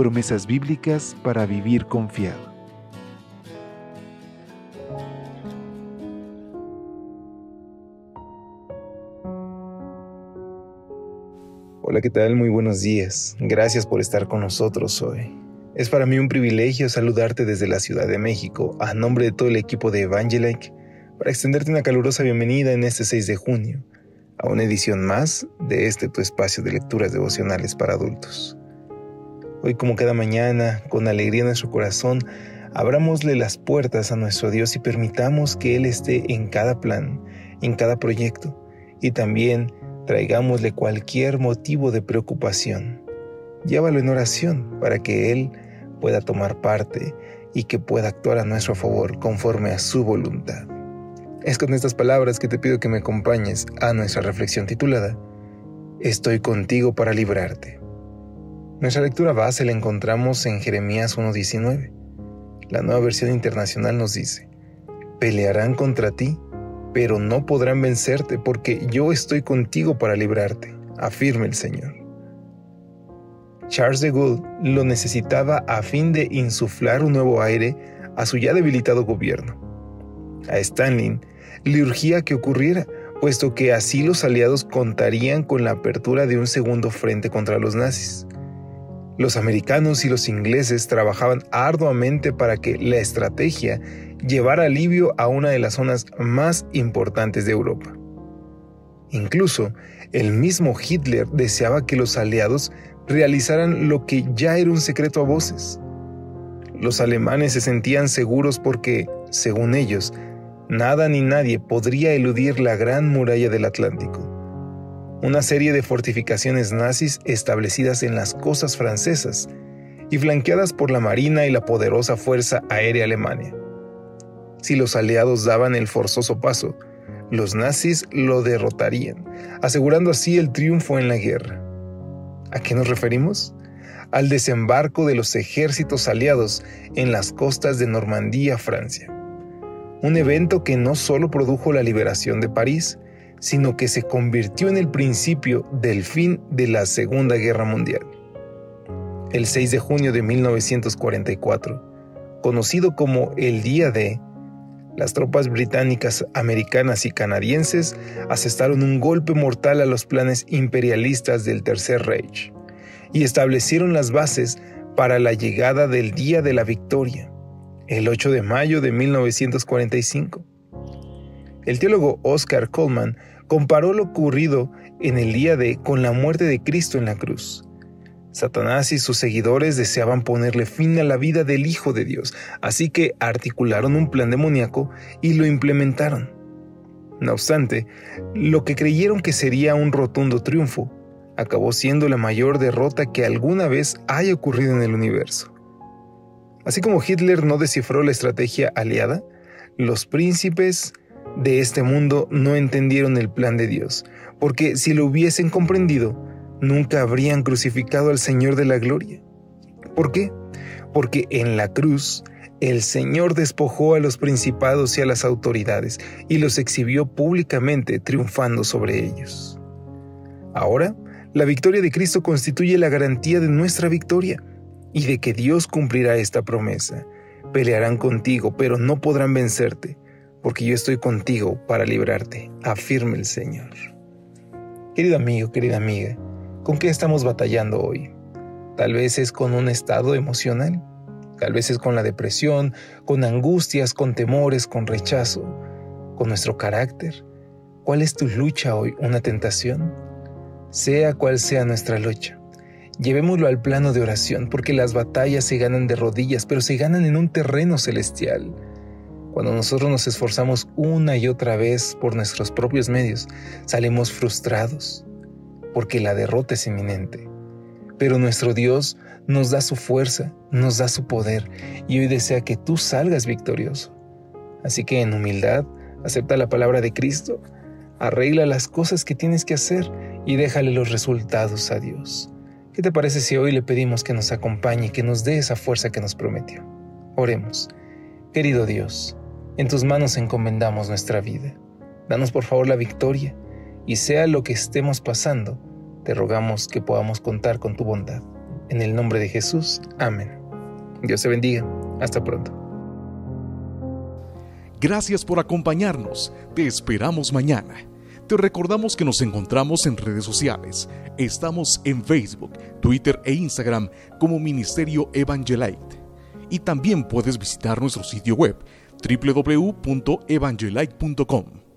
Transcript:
Promesas bíblicas para vivir confiado. Hola, ¿qué tal? Muy buenos días. Gracias por estar con nosotros hoy. Es para mí un privilegio saludarte desde la Ciudad de México a nombre de todo el equipo de Evangelike para extenderte una calurosa bienvenida en este 6 de junio a una edición más de este tu espacio de lecturas devocionales para adultos. Hoy como cada mañana, con alegría en nuestro corazón, abramosle las puertas a nuestro Dios y permitamos que Él esté en cada plan, en cada proyecto, y también traigámosle cualquier motivo de preocupación. Llévalo en oración para que Él pueda tomar parte y que pueda actuar a nuestro favor conforme a su voluntad. Es con estas palabras que te pido que me acompañes a nuestra reflexión titulada Estoy contigo para librarte. Nuestra lectura base la encontramos en Jeremías 1.19. La nueva versión internacional nos dice, pelearán contra ti, pero no podrán vencerte porque yo estoy contigo para librarte, afirma el Señor. Charles de Gaulle lo necesitaba a fin de insuflar un nuevo aire a su ya debilitado gobierno. A Stalin le urgía que ocurriera, puesto que así los aliados contarían con la apertura de un segundo frente contra los nazis. Los americanos y los ingleses trabajaban arduamente para que la estrategia llevara alivio a una de las zonas más importantes de Europa. Incluso el mismo Hitler deseaba que los aliados realizaran lo que ya era un secreto a voces. Los alemanes se sentían seguros porque, según ellos, nada ni nadie podría eludir la gran muralla del Atlántico una serie de fortificaciones nazis establecidas en las costas francesas y flanqueadas por la Marina y la poderosa Fuerza Aérea Alemania. Si los aliados daban el forzoso paso, los nazis lo derrotarían, asegurando así el triunfo en la guerra. ¿A qué nos referimos? Al desembarco de los ejércitos aliados en las costas de Normandía, Francia. Un evento que no solo produjo la liberación de París, sino que se convirtió en el principio del fin de la Segunda Guerra Mundial. El 6 de junio de 1944, conocido como el Día de, las tropas británicas, americanas y canadienses asestaron un golpe mortal a los planes imperialistas del Tercer Reich y establecieron las bases para la llegada del Día de la Victoria, el 8 de mayo de 1945. El teólogo Oscar Coleman comparó lo ocurrido en el día de con la muerte de Cristo en la cruz. Satanás y sus seguidores deseaban ponerle fin a la vida del Hijo de Dios, así que articularon un plan demoníaco y lo implementaron. No obstante, lo que creyeron que sería un rotundo triunfo, acabó siendo la mayor derrota que alguna vez haya ocurrido en el universo. Así como Hitler no descifró la estrategia aliada, los príncipes de este mundo no entendieron el plan de Dios, porque si lo hubiesen comprendido, nunca habrían crucificado al Señor de la Gloria. ¿Por qué? Porque en la cruz el Señor despojó a los principados y a las autoridades y los exhibió públicamente triunfando sobre ellos. Ahora, la victoria de Cristo constituye la garantía de nuestra victoria y de que Dios cumplirá esta promesa. Pelearán contigo, pero no podrán vencerte porque yo estoy contigo para librarte, afirma el Señor. Querido amigo, querida amiga, ¿con qué estamos batallando hoy? Tal vez es con un estado emocional, tal vez es con la depresión, con angustias, con temores, con rechazo, con nuestro carácter. ¿Cuál es tu lucha hoy? ¿Una tentación? Sea cual sea nuestra lucha, llevémoslo al plano de oración, porque las batallas se ganan de rodillas, pero se ganan en un terreno celestial. Cuando nosotros nos esforzamos una y otra vez por nuestros propios medios, salimos frustrados porque la derrota es inminente. pero nuestro Dios nos da su fuerza, nos da su poder y hoy desea que tú salgas victorioso. Así que en humildad, acepta la palabra de Cristo, arregla las cosas que tienes que hacer y déjale los resultados a Dios. ¿Qué te parece si hoy le pedimos que nos acompañe que nos dé esa fuerza que nos prometió? Oremos. Querido Dios, en tus manos encomendamos nuestra vida. Danos por favor la victoria y sea lo que estemos pasando, te rogamos que podamos contar con tu bondad. En el nombre de Jesús, amén. Dios te bendiga. Hasta pronto. Gracias por acompañarnos. Te esperamos mañana. Te recordamos que nos encontramos en redes sociales. Estamos en Facebook, Twitter e Instagram como Ministerio Evangelite. Y también puedes visitar nuestro sitio web www.evangelite.com.